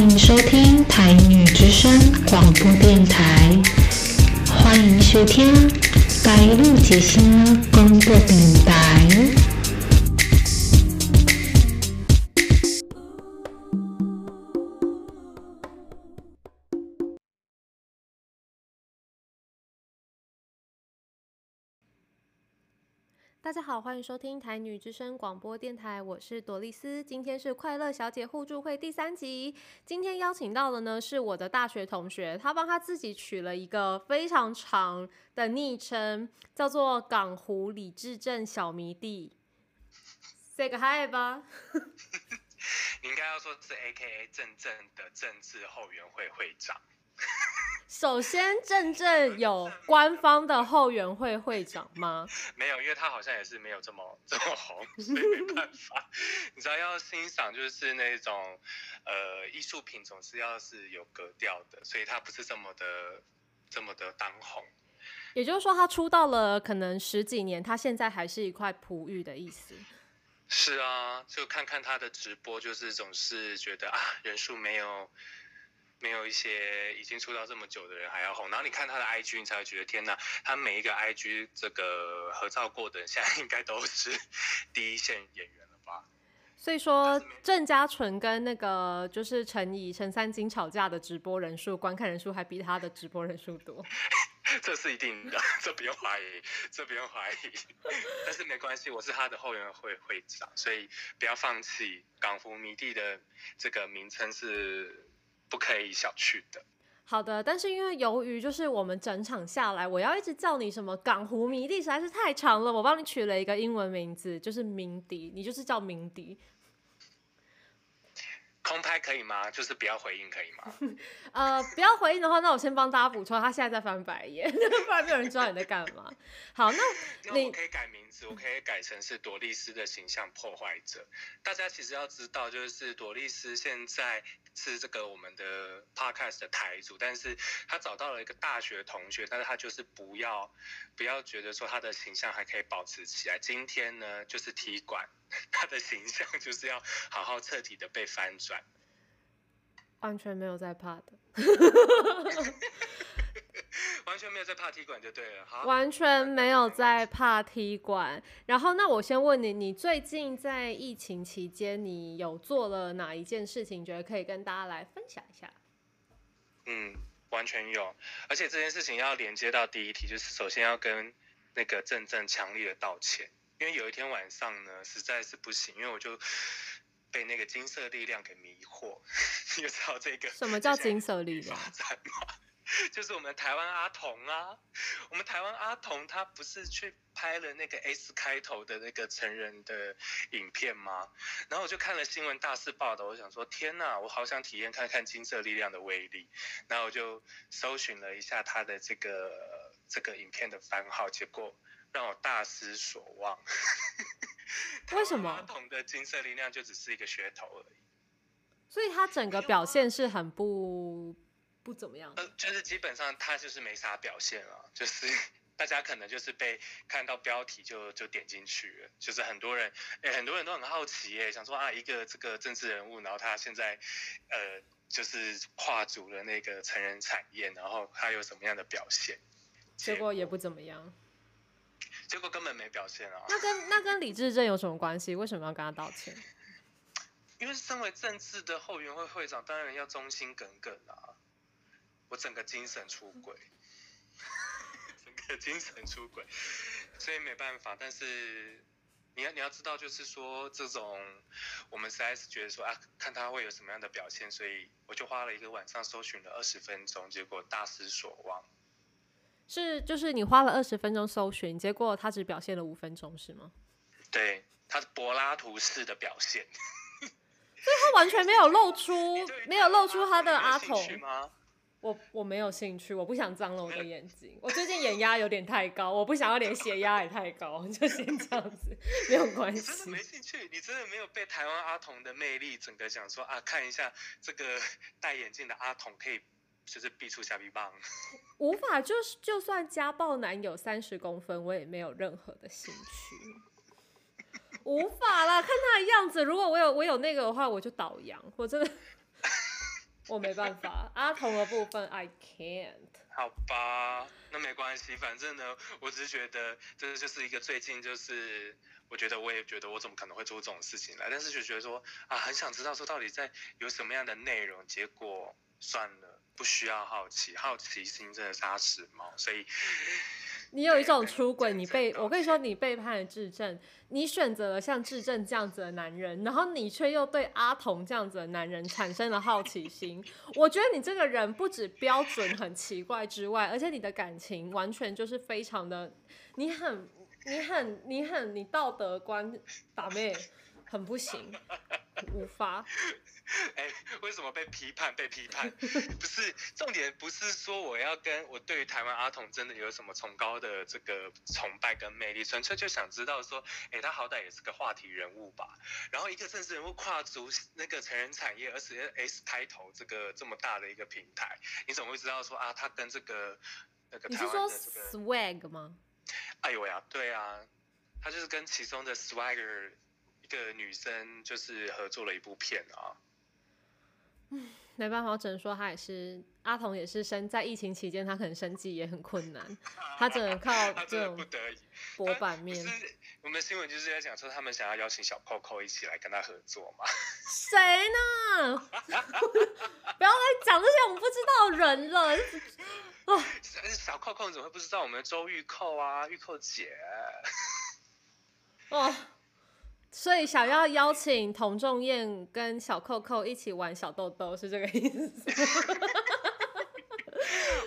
欢迎收听台女之声广播电台，欢迎收听台女之声广播电台。大家好，欢迎收听台女之声广播电台，我是朵丽丝。今天是快乐小姐互助会第三集。今天邀请到的呢是我的大学同学，他帮他自己取了一个非常长的昵称，叫做港湖李智正小迷弟。say 个 hi 吧。你应该要说是 A K A 正正的政治后援会会长。首先，正正有官方的后援会会长吗？没有，因为他好像也是没有这么这么红，所 以没办法。你知道，要欣赏就是那种呃艺术品，总是要是有格调的，所以他不是这么的这么的当红。也就是说，他出道了可能十几年，他现在还是一块璞玉的意思。是啊，就看看他的直播，就是总是觉得啊，人数没有。没有一些已经出道这么久的人还要红，然后你看他的 IG，你才会觉得天哪，他每一个 IG 这个合照过的，现在应该都是 第一线演员了吧？所以说郑嘉纯跟那个就是陈怡、陈三金吵架的直播人数、观看人数还比他的直播人数多，这是一定的，这不用怀疑，这不用怀疑。但是没关系，我是他的后援会会长，所以不要放弃。港服迷弟的这个名称是。不可以小觑的。好的，但是因为由于就是我们整场下来，我要一直叫你什么港湖迷弟实在是太长了，我帮你取了一个英文名字，就是鸣笛，你就是叫鸣笛。空拍可以吗？就是不要回应可以吗？呃，不要回应的话，那我先帮大家补充，他现在在翻白眼，不然没有人知道你在干嘛。好，那你可以改名字，我可以改成是朵丽丝的形象破坏者。大家其实要知道，就是朵丽丝现在是这个我们的 podcast 的台主，但是他找到了一个大学同学，但是他就是不要不要觉得说他的形象还可以保持起来。今天呢，就是踢馆。他的形象 就是要好好彻底的被翻转，完全没有在怕的，完全没有在怕踢馆就对了，好，完全没有在怕踢馆。然后，那我先问你，你最近在疫情期间，你有做了哪一件事情，觉得可以跟大家来分享一下？嗯，完全有，而且这件事情要连接到第一题，就是首先要跟那个正正强烈的道歉。因为有一天晚上呢，实在是不行，因为我就被那个金色力量给迷惑。你知道这个什么叫金色力量？就是我们台湾阿童啊，我们台湾阿童他不是去拍了那个 S 开头的那个成人的影片吗？然后我就看了新闻大肆报道，我想说天哪，我好想体验看看金色力量的威力。然后我就搜寻了一下他的这个这个影片的番号，结果。让我大失所望。为什么？阿童的金色力量就只是一个噱头而已。所以他整个表现是很不不怎么样。呃，就是基本上他就是没啥表现啊，就是 大家可能就是被看到标题就就点进去了，就是很多人哎，很多人都很好奇哎，想说啊，一个这个政治人物，然后他现在呃就是跨足了那个成人产业，然后他有什么样的表现？结果也不怎么样。结果根本没表现啊！那跟那跟李智正有什么关系？为什么要跟他道歉？因为身为政治的后援会会长，当然要忠心耿耿啊！我整个精神出轨，整个精神出轨，所以没办法。但是你要你要知道，就是说这种我们实在是觉得说啊，看他会有什么样的表现，所以我就花了一个晚上搜寻了二十分钟，结果大失所望。是，就是你花了二十分钟搜寻，结果他只表现了五分钟，是吗？对，他是柏拉图式的表现，所以他完全没有露出，没有露出他的阿童我我没有兴趣，我不想脏了我的眼睛。我最近眼压有点太高，我不想要连血压也太高，就先这样子，没有关系。真的没兴趣，你真的没有被台湾阿童的魅力整个讲说啊，看一下这个 戴眼镜的阿童可以。就是逼出下臂棒，无法就是就算家暴男有三十公分，我也没有任何的兴趣，无法啦，看他的样子，如果我有我有那个的话，我就倒洋，我真的我没办法，阿童的部分 I can't。好吧，那没关系，反正呢，我只是觉得这就是一个最近就是，我觉得我也觉得我怎么可能会做这种事情来，但是就觉得说啊，很想知道说到底在有什么样的内容，结果算了，不需要好奇，好奇心真的杀死猫，所以你有一种出轨，你背真的我跟你说，你背叛了质证，你选择了像质证这样子的男人，然后你却又对阿童这样子的男人产生了好奇心。我觉得你这个人不止标准很奇怪之外，而且你的感情完全就是非常的，你很、你很、你很、你道德观打妹很不行，无法。哎，为什么被批判？被批判 不是重点，不是说我要跟我对于台湾阿童真的有什么崇高的这个崇拜跟魅力，纯粹就想知道说，哎，他好歹也是个话题人物吧。然后一个政治人物跨足那个成人产业，而且 S 开头这个这么大的一个平台，你怎么会知道说啊，他跟这个那个台湾你是说的这个，swag 吗？哎呦呀，对啊，他就是跟其中的 Swagger 一个女生就是合作了一部片啊。没办法，我只能说他也是阿童，也是生在疫情期间，他可能生计也很困难，他只能靠这种不得已。博版面我们新闻就是在讲说，他们想要邀请小 Coco 一起来跟他合作嘛。谁呢？不要再讲这些我们不知道的人了。哦小 Coco 你怎么会不知道我们的周玉扣啊，玉扣姐？哦，所以想要邀请童仲彦跟小扣扣一起玩小豆豆，是这个意思？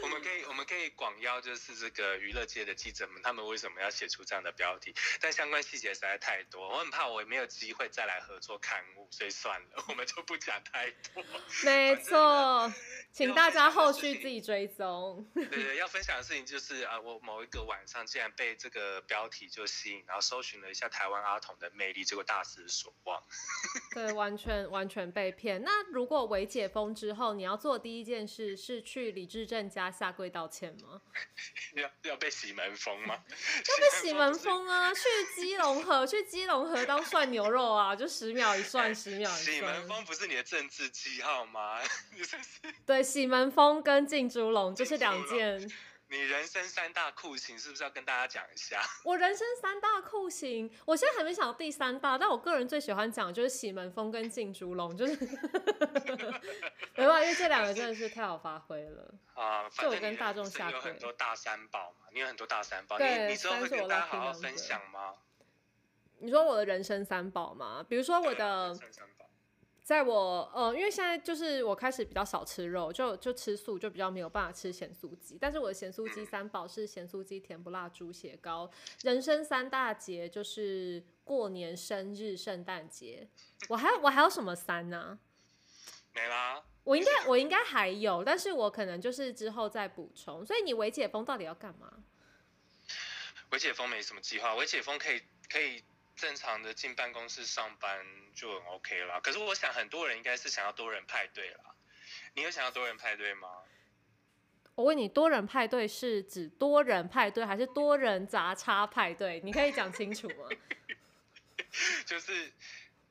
我们可以我们可以广邀就是这个娱乐界的记者们，他们为什么要写出这样的标题？但相关细节实在太多，我很怕我没有机会再来合作刊物，所以算了，我们就不讲太多。没错，请大家后续自己追踪。对 对，要分享的事情就是啊、呃我某一个晚上竟然被这个标题就吸引，然后搜寻了一下台湾阿童的魅力，结果大失所望。对，完全完全被骗。那如果微解封之后，你要做第一件事是去李智正家下跪道歉吗？要要被洗门风吗？要被洗门风啊！去基隆河，去基隆河当涮牛肉啊，就十秒一涮，十秒一洗门涮。风不是你的政治记号吗？对，洗门风跟进猪笼就是两件。你人生三大酷刑，是不是要跟大家讲一下？我人生三大酷刑，我现在还没想到第三大，但我个人最喜欢讲的就是喜门风跟进猪笼，就是 没办法，因为这两个真的是太好发挥了。啊，就反正我跟大众下有很多大三宝嘛，你有很多大三宝，对你你之后会跟大家好好分享吗？你说我的人生三宝吗？比如说我的在我呃，因为现在就是我开始比较少吃肉，就就吃素，就比较没有办法吃咸酥鸡。但是我的咸酥鸡三宝是咸酥鸡、甜不辣、猪血糕。人生三大节就是过年、生日、圣诞节。我还有我还有什么三呢、没啦。我应该我应该还有，但是我可能就是之后再补充。所以你微解封到底要干嘛？微解封没什么计划，微解封可以可以正常的进办公室上班就很 OK 啦。可是我想很多人应该是想要多人派对啦。你有想要多人派对吗？我问你，多人派对是指多人派对，还是多人杂叉派对？你可以讲清楚吗？就是，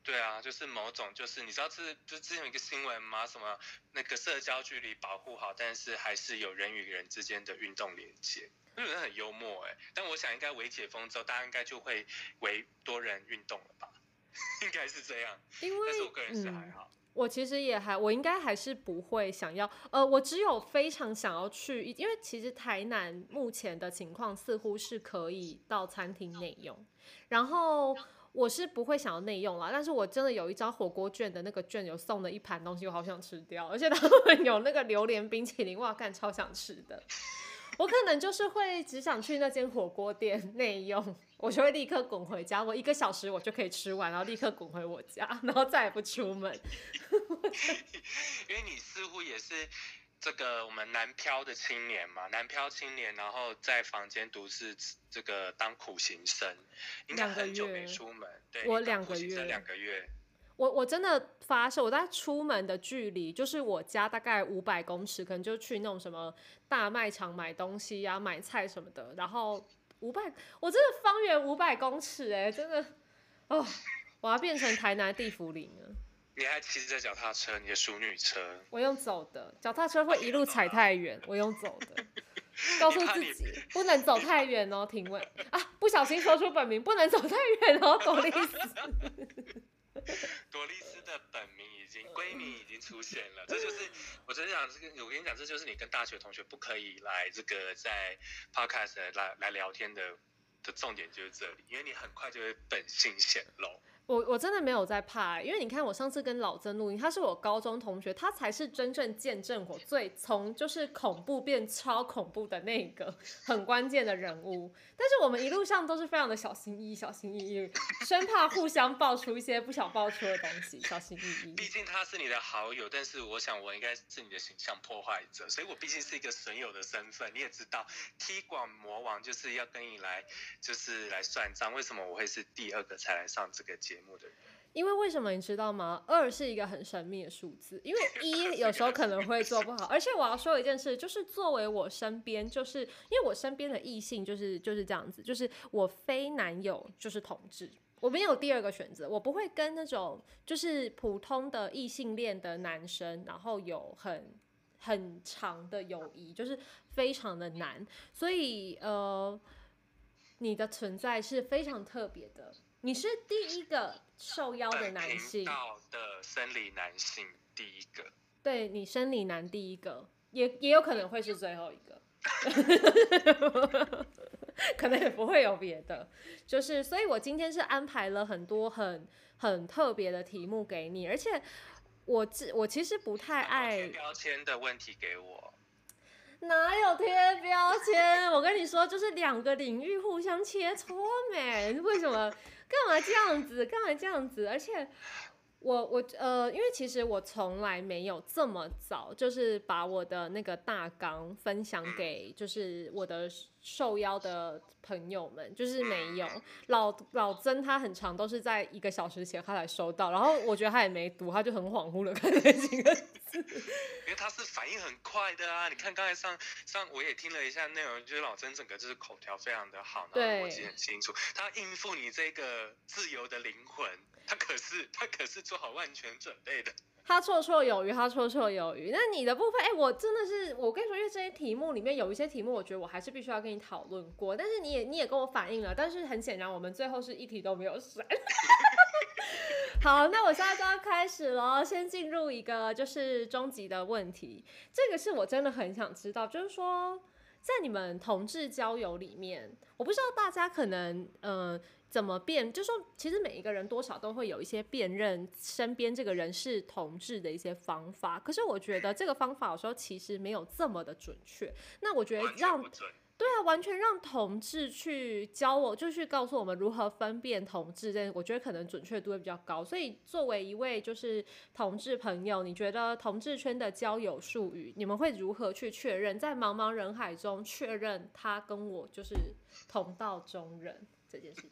对啊，就是某种就是你知道这就之前有一个新闻吗？什么那个社交距离保护好，但是还是有人与人之间的运动连接。那人很幽默哎，但我想应该微解封之后，大家应该就会为多人运动了吧？应该是这样，因但是为我个人是还嗯，好。我其实也还，我应该还是不会想要，呃，我只有非常想要去，因为其实台南目前的情况似乎是可以到餐厅内用，然后我是不会想要内用啦，但是我真的有一张火锅券的那个券有送了一盘东西，我好想吃掉，而且他们有那个榴莲冰淇淋，哇，干超想吃的。我可能就是会只想去那间火锅店内用，我就会立刻滚回家，我一个小时我就可以吃完，然后立刻滚回我家，然后再也不出门。因为你似乎也是这个我们南漂的青年嘛，南漂青年，然后在房间独自这个当苦行僧，应该很久没出门。对，我两个月两个月。我我真的发誓，我在出门的距离就是我家大概五百公尺，可能就去那种什么大卖场买东西呀、买菜什么的。然后五百，我真的方圆五百公尺、哎，真的，哦，我要变成台南地府里了。你还骑着脚踏车，你的淑女车。我用走的，脚踏车会一路踩太远，我用走的。告诉自己不能走太远哦，停稳啊！不小心说出本名，不能走太远哦，朵丽丝。多丽丝的本名已经闺蜜已经出现了，这就是我真想这个，我跟你讲，这就是你跟大学同学不可以来这个在 podcast 来来聊天的的重点就是这里，因为你很快就会本性显露。我我真的没有在怕，因为你看我上次跟老曾录音，他是我高中同学，他才是真正见证我最从就是恐怖变超恐怖的那个很关键的人物。但是我们一路上都是非常的小心翼翼，小心翼翼，生怕互相爆出一些不想爆出的东西，小心翼翼。毕竟他是你的好友，但是我想我应该是你的形象破坏者，所以我毕竟是一个损友的身份。你也知道，踢馆魔王就是要跟你来，就是来算账。为什么我会是第二个才来上这个节？节目的人，因为为什么你知道吗？二是一个很神秘的数字，因为一 有时候可能会做不好。而且我要说一件事，就是作为我身边，就是因为我身边的异性就是就是这样子，就是我非男友就是同志，我没有第二个选择，我不会跟那种就是普通的异性恋的男生，然后有很很长的友谊，就是非常的难。所以呃，你的存在是非常特别的。你是第一个受邀的男性，的生理男性第一个。对你生理男第一个，也也有可能会是最后一个，可能也不会有别的。就是，所以我今天是安排了很多很很特别的题目给你，而且我自我其实不太爱标签的问题给我。哪有贴标签？我跟你说，就是两个领域互相切磋没？为什么？干嘛这样子？干嘛这样子？而且，我我呃，因为其实我从来没有这么早，就是把我的那个大纲分享给就是我的受邀的朋友们，就是没有。老老曾他很长都是在一个小时前他才收到，然后我觉得他也没读，他就很恍惚的看那几个字。因为他是反应很快的啊！你看刚才上上我也听了一下内容，就是老曾整个就是口条非常的好，然后逻辑很清楚。他应付你这个自由的灵魂，他可是他可是做好万全准备的。他绰绰有余，他绰绰有余。那你的部分，哎，我真的是我跟你说，因为这些题目里面有一些题目，我觉得我还是必须要跟你讨论过。但是你也你也跟我反映了，但是很显然我们最后是一题都没有选。好，那我现在就要开始了。先进入一个就是终极的问题，这个是我真的很想知道，就是说在你们同志交友里面，我不知道大家可能呃怎么辨，就说其实每一个人多少都会有一些辨认身边这个人是同志的一些方法，可是我觉得这个方法有时候其实没有这么的准确。那我觉得让。对啊，完全让同志去教我，就去告诉我们如何分辨同志，这我觉得可能准确度会比较高。所以作为一位就是同志朋友，你觉得同志圈的交友术语，你们会如何去确认，在茫茫人海中确认他跟我就是同道中人？这件事情。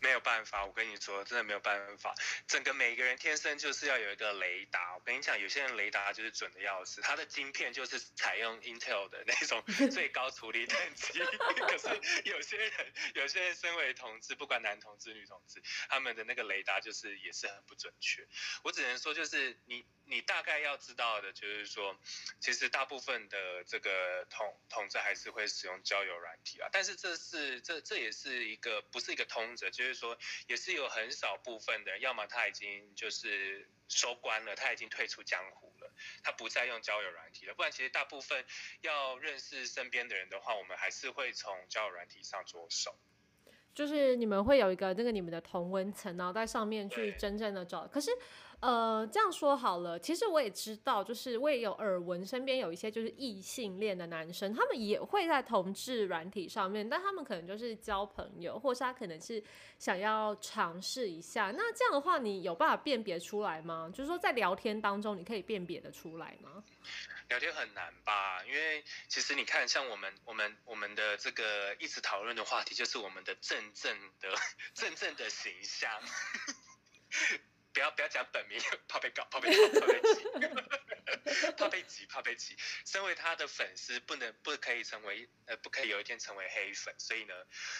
没有办法，我跟你说，真的没有办法。整个每个人天生就是要有一个雷达。我跟你讲，有些人雷达就是准的要死，他的晶片就是采用 Intel 的那种 最高处理等级。可是有些人，有些人身为同志，不管男同志、女同志，他们的那个雷达就是也是很不准确。我只能说，就是你。你大概要知道的就是说，其实大部分的这个同同志还是会使用交友软体啊，但是这是这这也是一个不是一个通则，就是说也是有很少部分的人，要么他已经就是收官了，他已经退出江湖了，他不再用交友软体了，不然其实大部分要认识身边的人的话，我们还是会从交友软体上着手。就是你们会有一个那个你们的同温层，然后在上面去真正的找，可是。呃，这样说好了，其实我也知道，就是我也有耳闻，身边有一些就是异性恋的男生，他们也会在同志软体上面，但他们可能就是交朋友，或是他可能是想要尝试一下。那这样的话，你有办法辨别出来吗？就是说在聊天当中，你可以辨别的出来吗？聊天很难吧？因为其实你看，像我们、我们、我们的这个一直讨论的话题，就是我们的正正的 正正的形象。不要不要讲本名，怕被搞，怕被，怕被挤，怕被挤，怕被挤。身为他的粉丝，不能不可以成为呃，不可以有一天成为黑粉。所以呢，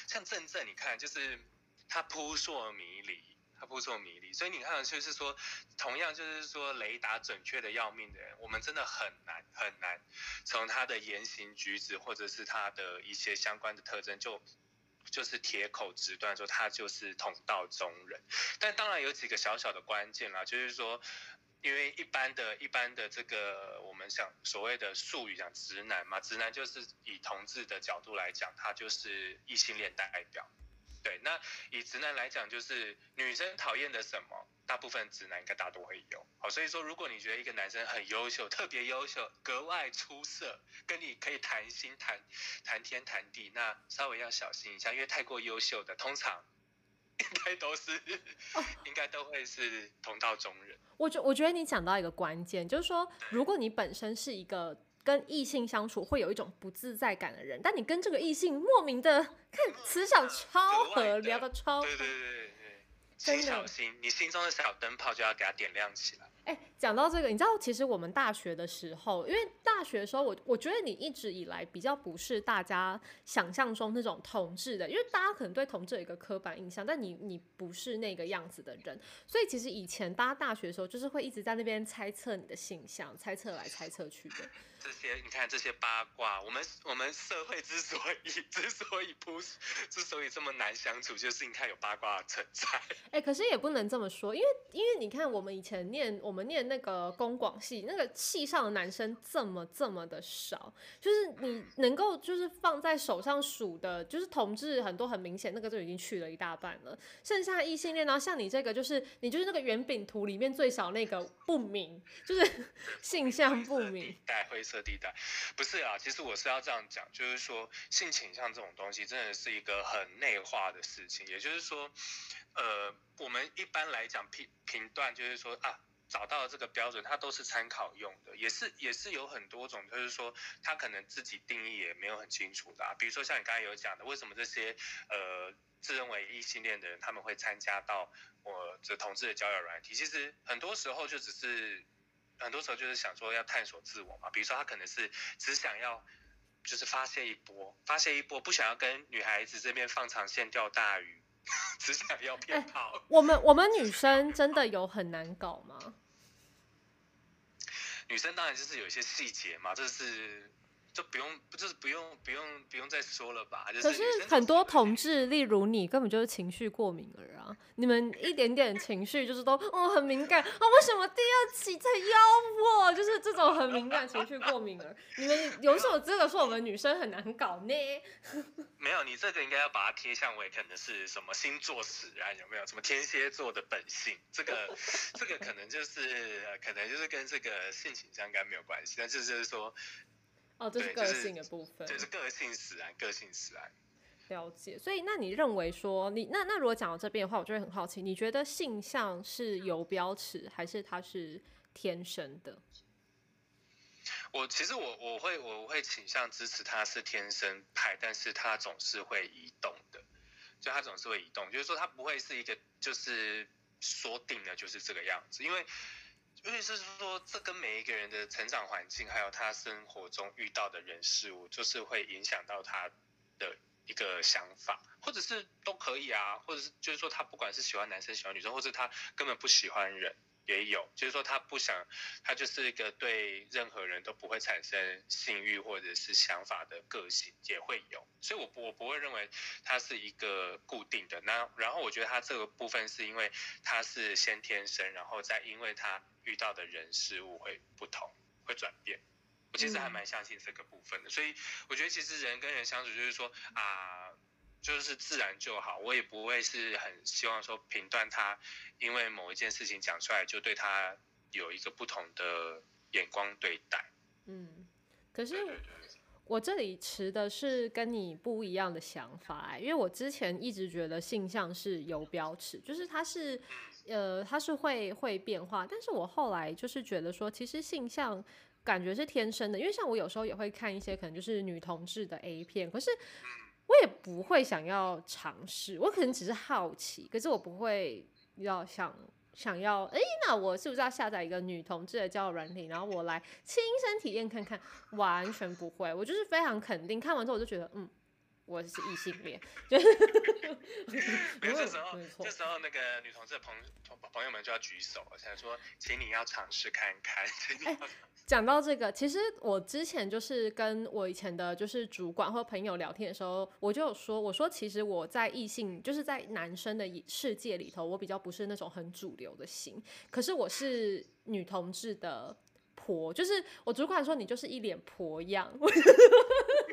像正正，你看，就是他扑朔迷离，他扑朔迷离。所以你看，就是说，同样就是说雷达准确的要命的人，我们真的很难很难从他的言行举止或者是他的一些相关的特征就。就是铁口直断说他就是同道中人，但当然有几个小小的关键啦，就是说，因为一般的、一般的这个我们想所谓的术语讲直男嘛，直男就是以同志的角度来讲，他就是异性恋代表。对，那以直男来讲，就是女生讨厌的什么，大部分直男应该大多会有。好，所以说，如果你觉得一个男生很优秀，特别优秀，格外出色，跟你可以谈心谈谈天谈地，那稍微要小心一下，因为太过优秀的，通常应该都是，应该都会是同道中人。我觉我觉得你讲到一个关键，就是说，如果你本身是一个。跟异性相处会有一种不自在感的人，但你跟这个异性莫名的看磁场超合，聊的超，对对对对对，请小心，你心中的小灯泡就要给它点亮起来。哎，讲到这个，你知道，其实我们大学的时候，因为大学的时候，我我觉得你一直以来比较不是大家想象中那种同志的，因为大家可能对同志有一个刻板印象，但你你不是那个样子的人，所以其实以前大家大学的时候，就是会一直在那边猜测你的形象，猜测来猜测去的。这些你看这些八卦，我们我们社会之所以之所以不之所以这么难相处，就是你看有八卦存在。哎，可是也不能这么说，因为因为你看我们以前念我们念那个公广系，那个系上的男生这么这么的少，就是你能够就是放在手上数的，就是同志很多很明显，那个就已经去了一大半了，剩下异性恋，然后像你这个就是你就是那个圆饼图里面最少那个不明，就是性向不明。色地带，不是啊，其实我是要这样讲，就是说性倾向这种东西真的是一个很内化的事情，也就是说，呃，我们一般来讲评评断，就是说啊，找到这个标准，它都是参考用的，也是也是有很多种，就是说他可能自己定义也没有很清楚的啊，比如说像你刚才有讲的，为什么这些呃自认为异性恋的人他们会参加到我这同志的交友软体，其实很多时候就只是。很多时候就是想说要探索自我嘛，比如说他可能是只想要就是发泄一波，发泄一波，不想要跟女孩子这边放长线钓大鱼，只想要骗炮。我们我们女生真的有很难搞吗？女生当然就是有一些细节嘛，这是。就不用，不就是不用，不用，不用再说了吧？可是很多同志，例如你，根本就是情绪过敏儿啊！你们一点点情绪就是都哦很敏感啊！为什么第二期在邀我？就是这种很敏感情绪过敏儿，你们 有什么资格说我们女生很难搞呢？没有，你这个应该要把它贴向为可能是什么星座使然？有没有什么天蝎座的本性？这个这个可能就是可能就是跟这个性倾向应该没有关系，但是就是说。哦，这是个性的部分，就是个性使然，个性使然。了解，所以那你认为说，你那那如果讲到这边的话，我就会很好奇，你觉得性向是有标尺，还是它是天生的？我其实我我会我会倾向支持它是天生派，但是它总是会移动的，就它总是会移动，就是说它不会是一个就是锁定的，就是这个样子，因为。因为是说，这跟每一个人的成长环境，还有他生活中遇到的人事物，就是会影响到他的一个想法，或者是都可以啊，或者是就是说，他不管是喜欢男生喜欢女生，或者他根本不喜欢人。也有，就是说他不想，他就是一个对任何人都不会产生性欲或者是想法的个性，也会有。所以，我我不会认为他是一个固定的。那然后，我觉得他这个部分是因为他是先天生，然后再因为他遇到的人事物会不同，会转变。我其实还蛮相信这个部分的。所以，我觉得其实人跟人相处，就是说啊。就是自然就好，我也不会是很希望说评断他，因为某一件事情讲出来就对他有一个不同的眼光对待。嗯，可是我这里持的是跟你不一样的想法，因为我之前一直觉得性向是有标尺，就是它是呃它是会会变化，但是我后来就是觉得说，其实性向感觉是天生的，因为像我有时候也会看一些可能就是女同志的 A 片，可是。我也不会想要尝试，我可能只是好奇，可是我不会要想想要，哎，那我是不是要下载一个女同志的交友软体，然后我来亲身体验看看？完全不会，我就是非常肯定，看完之后我就觉得，嗯，我是异性恋，就是 没有这时候这时候那个女同志的朋朋朋友们就要举手了，想说，请你要尝试看看，讲到这个，其实我之前就是跟我以前的就是主管或朋友聊天的时候，我就有说，我说其实我在异性，就是在男生的世界里头，我比较不是那种很主流的型，可是我是女同志的婆，就是我主管说你就是一脸婆样，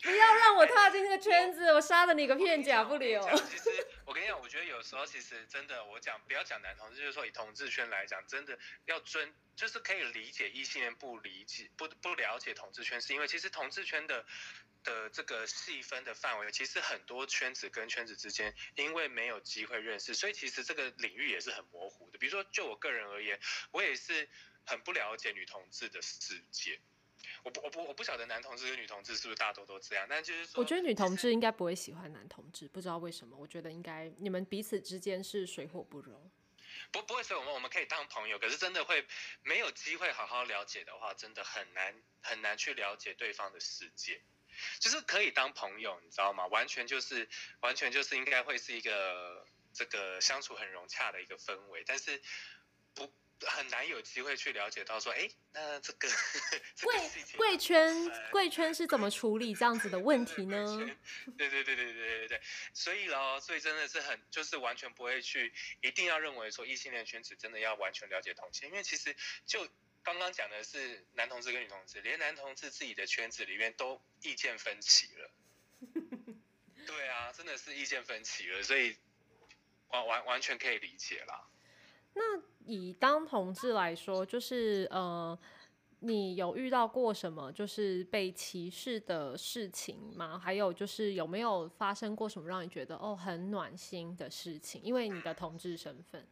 不要让我踏进这个圈子，我杀了你个片甲不留其实我跟你讲，我觉得有时候其实真的，我讲不要讲男同志，就是说以同志圈来讲，真的要尊，就是可以理解异性恋不理解不不了解同志圈，是因为其实同志圈的。的这个细分的范围，其实很多圈子跟圈子之间，因为没有机会认识，所以其实这个领域也是很模糊的。比如说，就我个人而言，我也是很不了解女同志的世界。我不我不我不晓得男同志跟女同志是不是大多都这样，但就是说，我觉得女同志应该不会喜欢男同志，不知道为什么。我觉得应该你们彼此之间是水火不容。不不会说我们我们可以当朋友，可是真的会没有机会好好了解的话，真的很难很难去了解对方的世界。就是可以当朋友，你知道吗？完全就是完全就是应该会是一个这个相处很融洽的一个氛围，但是不很难有机会去了解到说，哎，那这个贵贵圈贵圈是怎么处理这样子的问题呢？对对对对对对对，所以咯，所以真的是很就是完全不会去，一定要认为说异性恋圈子真的要完全了解同性，因为其实就刚刚讲的是男同志跟女同志，连男同志自己的圈子里面都意见分歧了。对啊，真的是意见分歧了，所以完完完全可以理解啦。那以当同志来说，就是呃，你有遇到过什么就是被歧视的事情吗？还有就是有没有发生过什么让你觉得哦很暖心的事情？因为你的同志身份，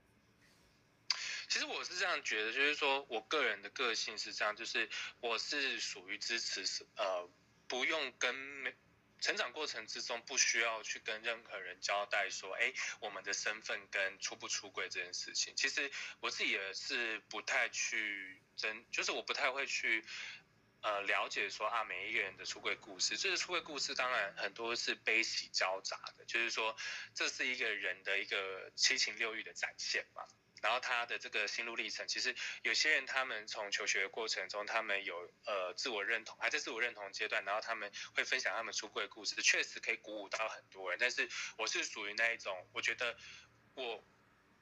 其实我是这样觉得，就是说我个人的个性是这样，就是我是属于支持呃不用跟成长过程之中不需要去跟任何人交代说，哎，我们的身份跟出不出柜这件事情。其实我自己也是不太去真，就是我不太会去。呃，了解说啊，每一个人的出柜故事，这个出柜故事当然很多是悲喜交杂的，就是说这是一个人的一个七情六欲的展现嘛。然后他的这个心路历程，其实有些人他们从求学的过程中，他们有呃自我认同，还在自我认同阶段，然后他们会分享他们出柜的故事，确实可以鼓舞到很多人。但是我是属于那一种，我觉得我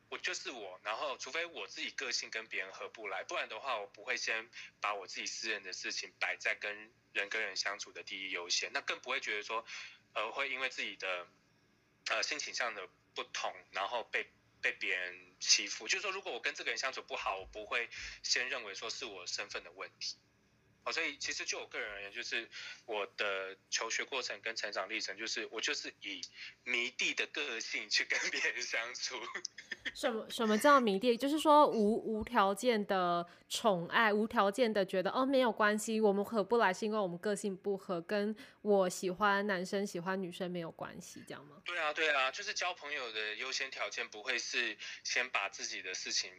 我就是我，然后除非我自己个性跟别人合不来，不然的话，我不会先把我自己私人的事情摆在跟人跟人相处的第一优先，那更不会觉得说，呃，会因为自己的呃性倾向的不同，然后被被别人欺负。就是说，如果我跟这个人相处不好，我不会先认为说是我身份的问题。哦，所以其实就我个人而言，就是我的求学过程跟成长历程，就是我就是以迷弟的个性去跟别人相处。什么什么叫迷弟？就是说无无条件的宠爱，无条件的觉得哦没有关系，我们合不来是因为我们个性不合，跟我喜欢男生喜欢女生没有关系，这样吗？对啊，对啊，就是交朋友的优先条件不会是先把自己的事情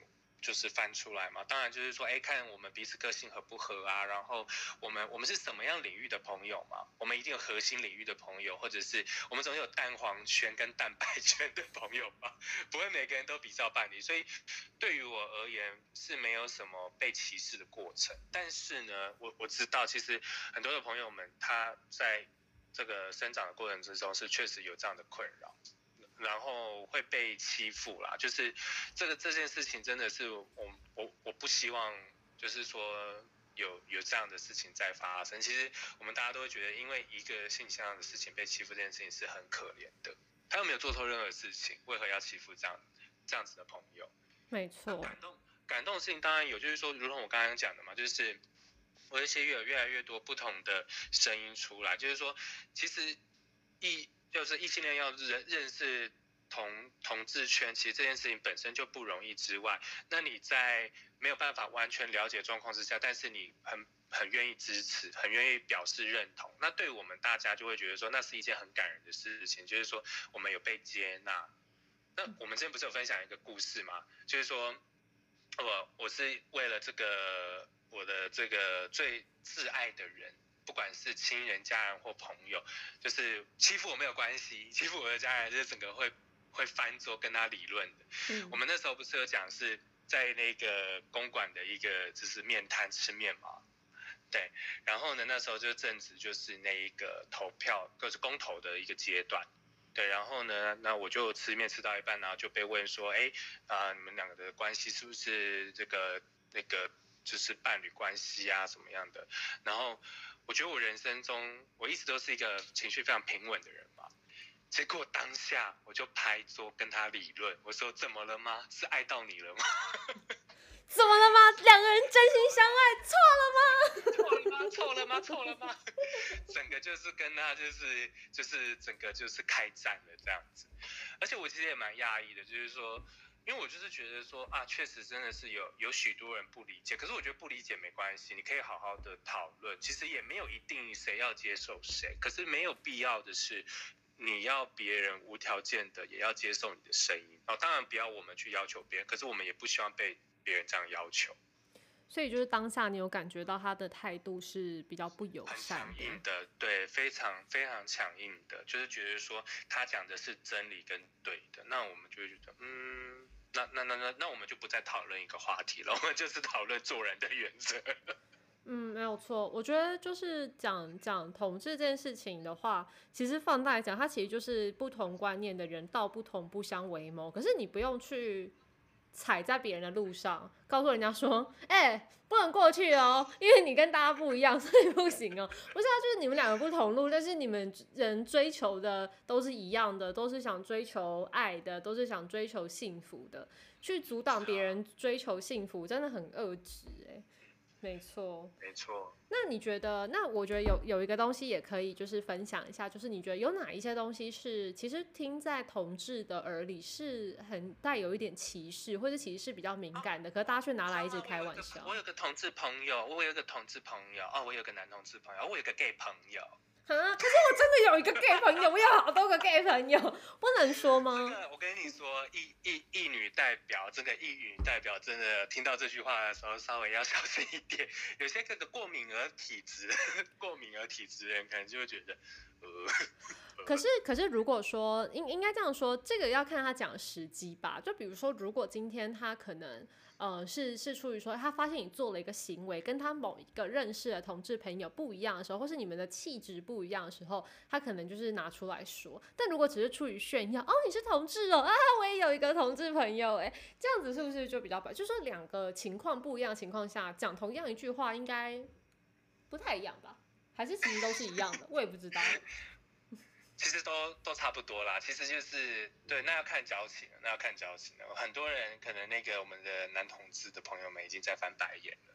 就是翻出来嘛。当然就是说，哎，看我们彼此个性合不合啊，然后我们我们是什么样领域的朋友嘛？我们一定有核心领域的朋友，或者是我们总有蛋黄圈跟蛋白 圈的朋友嘛，不会每个人都比照伴侣。所以对于我而言是没有什么被歧视的过程。但是呢，我我知道其实很多的朋友们他在这个生长的过程之中是确实有这样的困扰。然后会被欺负啦，就是这个这件事情真的是我我我不希望，就是说有有这样的事情在发生。其实我们大家都会觉得，因为一个性向的事情被欺负这件事情是很可怜的，他又没有做错任何事情，为何要欺负这样这样子的朋友？没错，感动感动的事情当然有，就是说，如同我刚刚讲的嘛，就是我一些越有越来越多不同的声音出来，就是说，其实异就是异性恋要认认识同同志圈，其实这件事情本身就不容易之外，那你在没有办法完全了解状况之下，但是你很很愿意支持，很愿意表示认同，那对我们大家就会觉得说，那是一件很感人的事情，就是说我们有被接纳。那我们之前不是有分享一个故事吗？就是说，我我是为了这个我的这个最挚爱的人，不管是亲人、家人或朋友，就是欺负我没有关系，欺负我的家人，就是整个会会翻桌跟他理论的。嗯我们那时候不是有讲是在那个公馆的一个就是面摊吃面嘛，对，然后呢那时候就正值就是那一个投票就是公投的一个阶段，对，然后呢那我就吃面吃到一半，然后就被问说，哎啊、你们两个的关系是不是这个那个就是伴侣关系啊什么样的？然后我觉得我人生中我一直都是一个情绪非常平稳的人嘛。结果当下我就拍桌跟他理论，我说怎么了吗？是爱到你了吗？怎么了吗？两个人真心相爱，错了吗？错了吗？错了吗？错了吗？整个就是跟他就是就是整个就是开战了这样子，而且我其实也蛮讶异的，就是说，因为我就是觉得说啊，确实真的是有有许多人不理解，可是我觉得不理解没关系，你可以好好的讨论，其实也没有一定谁要接受谁，可是没有必要的是。你要别人无条件的也要接受你的声音哦，当然不要我们去要求别人，可是我们也不希望被别人这样要求。所以就是当下你有感觉到他的态度是比较不友很善强硬，的，对，非常非常强硬的，就是觉得说他讲的是真理跟对的，那我们就会觉得，嗯，那那那那那我们就不再讨论一个话题了，我们就是讨论做人的原则。嗯，没有错。我觉得就是讲讲统治这件事情的话，其实放大来讲，它其实就是不同观念的人道不同不相为谋。可是你不用去踩在别人的路上，告诉人家说，哎、不能过去哦，因为你跟大家不一样，所以不行哦。不是啊，就是你们两个不同路，但是你们人追求的都是一样的，都是想追求爱的，都是想追求幸福的。去阻挡别人追求幸福，真的很恶质哎、没错。没错，那你觉得？那我觉得有有一个东西也可以，就是分享一下，就是你觉得有哪一些东西是其实听在同志的耳里是很带有一点歧视，或者其实是比较敏感的，可是大家却拿来一直开玩笑我。有个同志朋友，我有个同志朋友，哦，我有个男同志朋友，哦我有个 gay 朋友。啊！可是我真的有一个 gay 朋友，我有好多个 gay 朋友，不能说这吗？个我跟你说，异异异女代表，这个异女代表真的听到这句话的时候，稍微要小心一点。有些这个过敏儿体质，过敏儿体质的人可能就会觉得，呃，可是，可是，如果说应应该这样说，这个要看他讲的时机吧。就比如说，如果今天他可能呃是是出于说他发现你做了一个行为跟他某一个认识的同志朋友不一样的时候，或是你们的气质不一样的时候，他可能就是拿出来说。但如果只是出于炫耀，哦你是同志哦啊，我也有一个同志朋友，哎，这样子是不是就比较白？就是说两个情况不一样的情况下讲同样一句话，应该不太一样吧？还是其实都是一样的？我也不知道。其实都都差不多啦。其实就是对，那要看交情，那要看交情了。很多人可能那个我们的男同志的朋友们已经在翻白眼了。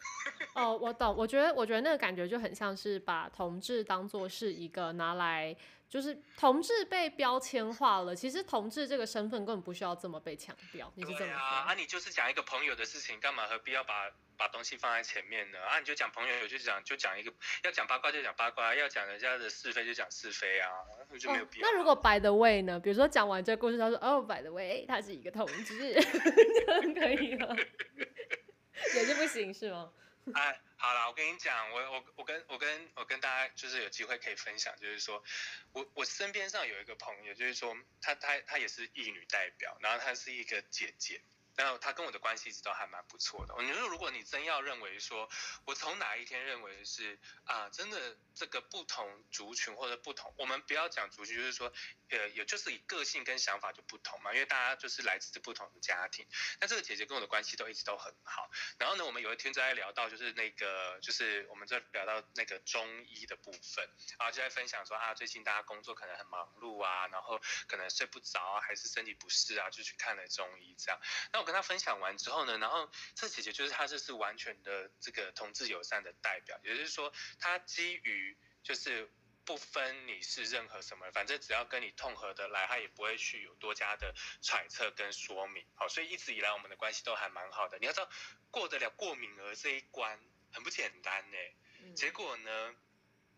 哦，我懂。我觉得，我觉得那个感觉就很像是把同志当做是一个拿来，就是同志被标签化了。其实同志这个身份根本不需要这么被强调。你是怎么对啊，啊，你就是讲一个朋友的事情，干嘛何必要把把东西放在前面呢？啊，你就讲朋友，就讲就讲一个，要讲八卦就讲八卦，要讲人家的是非就讲是非啊，那就没有哦必要。那如果 by the way 呢？比如说讲完这个故事，他说哦，by the way，他是一个同志，这样可以吗？也是不行是吗？哎，好了，我跟你讲，我我我跟我跟我跟大家就是有机会可以分享，就是说我我身边上有一个朋友，就是说她她她也是艺女代表，然后她是一个姐姐。然后她跟我的关系一直都还蛮不错的。你说，如果你真要认为说，我从哪一天认为是啊，真的这个不同族群或者不同，我们不要讲族群，就是说，呃，也就是以个性跟想法就不同嘛，因为大家就是来自不同的家庭。那这个姐姐跟我的关系都一直都很好。然后呢，我们有一天在聊到，就是那个，就是我们在聊到那个中医的部分，然后就在分享说啊，最近大家工作可能很忙碌啊，然后可能睡不着啊，还是身体不适啊，就去看了中医这样。那我跟她分享完之后呢，然后这姐姐就是她就是完全的这个同志友善的代表，也就是说，她基于就是。不分你是任何什么，反正只要跟你痛合得来，他也不会去有多加的揣测跟说明。好，所以一直以来我们的关系都还蛮好的。你要知道，过得了过敏儿这一关很不简单呢。嗯结果呢，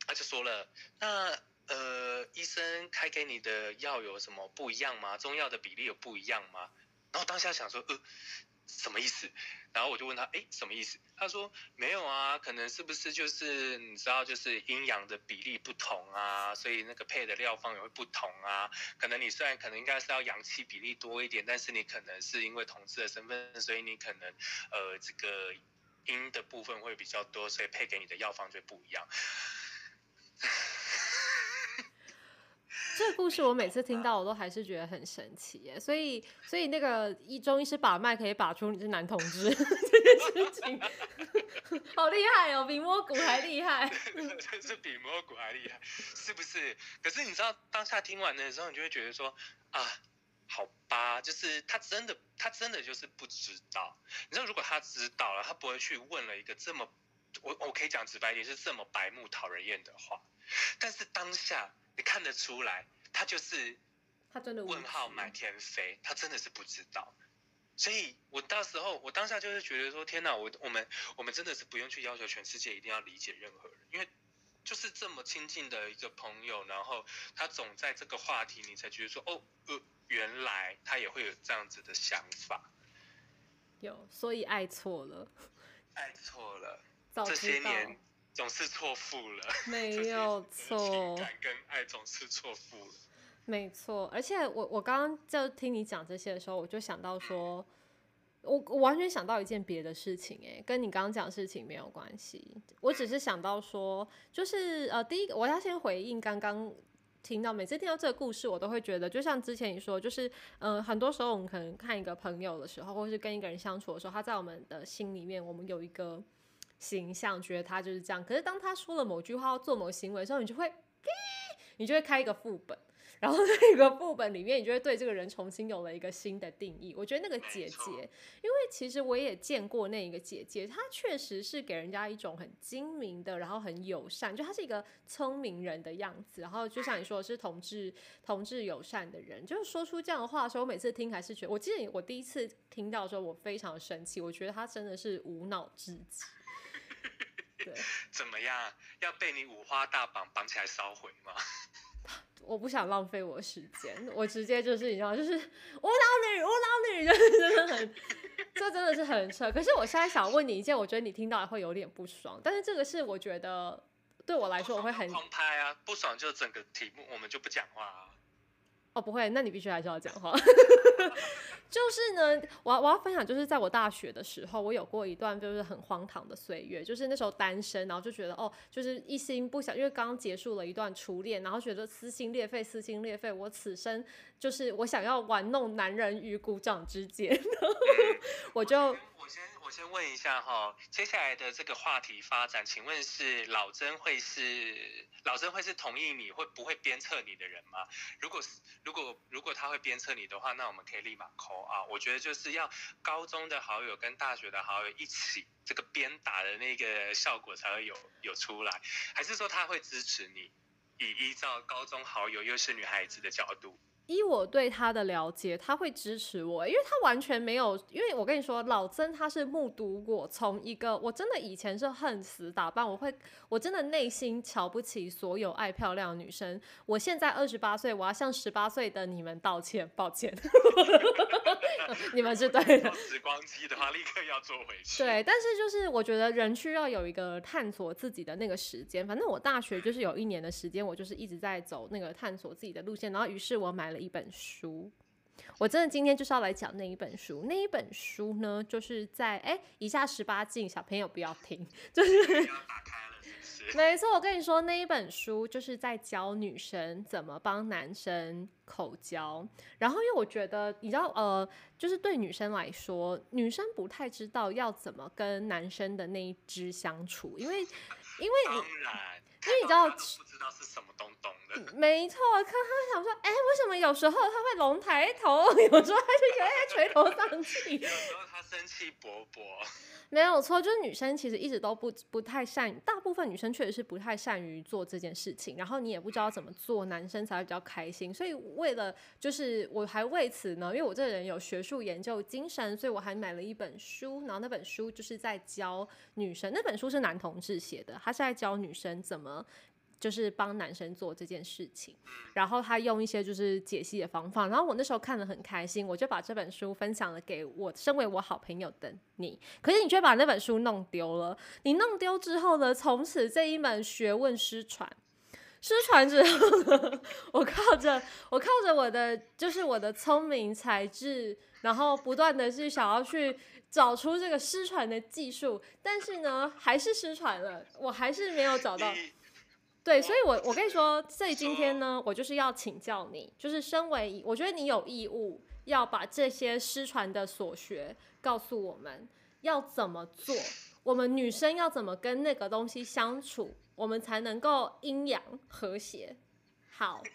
他就说了，那呃，医生开给你的药有什么不一样吗？中药的比例有不一样吗？然后当下想说，呃，什么意思？然后我就问他，哎，什么意思？他说没有啊，可能是不是就是你知道，就是阴阳的比例不同啊，所以那个配的料方也会不同啊。可能你虽然可能应该是要阳气比例多一点，但是你可能是因为同志的身份，所以你可能呃这个阴的部分会比较多，所以配给你的药方就不一样。这个故事我每次听到，我都还是觉得很神奇耶。所以，所以那个一中医师把脉可以把出你是男同志 这件事情，好厉害哦，比摸骨还厉害。这是比摸骨还厉害，是不是？可是你知道，当下听完的时候，你就会觉得说啊，好吧，就是他真的，他真的就是不知道。你知道，如果他知道了，他不会去问了一个这么，我我可以讲直白一点，是这么白目讨人厌的话。但是当下。你看得出来，他就是他真的问号满天飞，他真的是不知道。所以我到时候我当下就是觉得说，天哪，我我们我们真的是不用去要求全世界一定要理解任何人，因为就是这么亲近的一个朋友，然后他总在这个话题，你才觉得说，哦，呃，原来他也会有这样子的想法。有，所以爱错了，爱错了，这些年。总是错付了，没有错。情感跟爱总是错付了，没错。而且我我刚刚就听你讲这些的时候，我就想到说，我我完全想到一件别的事情，哎，跟你刚刚讲事情没有关系。我只是想到说，就是呃，第一个我要先回应刚刚听到，每次听到这个故事，我都会觉得，就像之前你说，就是嗯，很多时候我们可能看一个朋友的时候，或是跟一个人相处的时候，他在我们的心里面，我们有一个。形象觉得他就是这样，可是当他说了某句话、做某行为的时候，你就会，你就会开一个副本，然后那个副本里面，你就会对这个人重新有了一个新的定义。我觉得那个姐姐，因为其实我也见过那一个姐姐，她确实是给人家一种很精明的，然后很友善，就她是一个聪明人的样子。然后就像你说，是同志同志友善的人，就是说出这样的话的时候，我每次听还是觉得，我记得我第一次听到的时候，我非常生气，我觉得她真的是无脑至极。怎么样？要被你五花大绑绑起来烧毁吗？我不想浪费我时间，我直接就是你知道，就是无脑女，无脑女，就是真的很，这真的是很扯。可是我现在想问你一件，我觉得你听到会有点不爽，但是这个是我觉得对我来说我会很拍啊，不爽就整个题目我们就不讲话啊。哦，不会，那你必须还是要讲话。就是呢，我我要分享，就是在我大学的时候，我有过一段就是很荒唐的岁月，就是那时候单身，然后就觉得哦，就是一心不想，因为刚刚结束了一段初恋，然后觉得撕心裂肺，撕心裂肺，我此生就是我想要玩弄男人于股掌之间，我就我先。我先问一下哈，接下来的这个话题发展，请问是老曾会是老曾会是同意你会不会鞭策你的人吗？如果是如果如果他会鞭策你的话，那我们可以立马扣啊。我觉得就是要高中的好友跟大学的好友一起，这个鞭打的那个效果才会有有出来。还是说他会支持你？以依照高中好友又是女孩子的角度。依我对他的了解，他会支持我，因为他完全没有，因为我跟你说，老曾他是目睹过从一个我真的以前是恨死打扮，我会我真的内心瞧不起所有爱漂亮的女生。我现在二十八岁，我要向十八岁的你们道歉，抱歉，你们是对的。时光机的话，立刻要做回去。对，但是就是我觉得人需要有一个探索自己的那个时间。反正我大学就是有一年的时间，我就是一直在走那个探索自己的路线，然后于是我买。了一本书，我真的今天就是要来讲那一本书。那一本书呢，就是在哎，以下十八禁，小朋友不要听。就是 没错，我跟你说，那一本书就是在教女生怎么帮男生口交。然后，因为我觉得，你知道，呃，就是对女生来说，女生不太知道要怎么跟男生的那一只相处，因为，因为你。因为你知道，不知道是什么东东的。没错，看他想说，哎，为什么有时候他会龙抬头，有时候他就有点垂头丧气，有时候他生气勃勃。没有错，就是女生其实一直都不不太善于，大部分女生确实是不太善于做这件事情。然后你也不知道怎么做，男生才会比较开心。所以为了，就是我还为此呢，因为我这个人有学术研究精神，所以我还买了一本书。然后那本书就是在教女生，那本书是男同志写的，他是在教女生怎么。就是帮男生做这件事情，然后他用一些就是解析的方法，然后我那时候看得很开心，我就把这本书分享了给我身为我好朋友的你，可是你却把那本书弄丢了。你弄丢之后呢，从此这一门学问失传。失传之后呢，我靠着我靠着我的就是我的聪明才智，然后不断的是想要去找出这个失传的技术，但是呢，还是失传了，我还是没有找到。对，所以我我跟你说，所以今天呢，我就是要请教你，就是身为我觉得你有义务要把这些失传的所学告诉我们，要怎么做，我们女生要怎么跟那个东西相处，我们才能够阴阳和谐。好，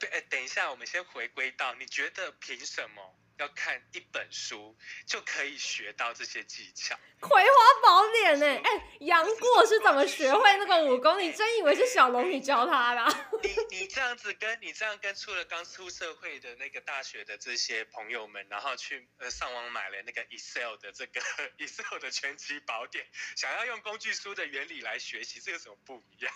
对，等一下，我们先回归到，你觉得凭什么要看一本书就可以学到这些技巧？《葵花宝典》呢？哎，杨过是怎么学会那个武功？你真以为是小龙女教他的啊、你你这样子跟你这样跟出了刚出社会的那个大学的这些朋友们，然后去呃上网买了那个 Excel 的这个 Excel 的全集宝典，想要用工具书的原理来学习，这有什么不一样？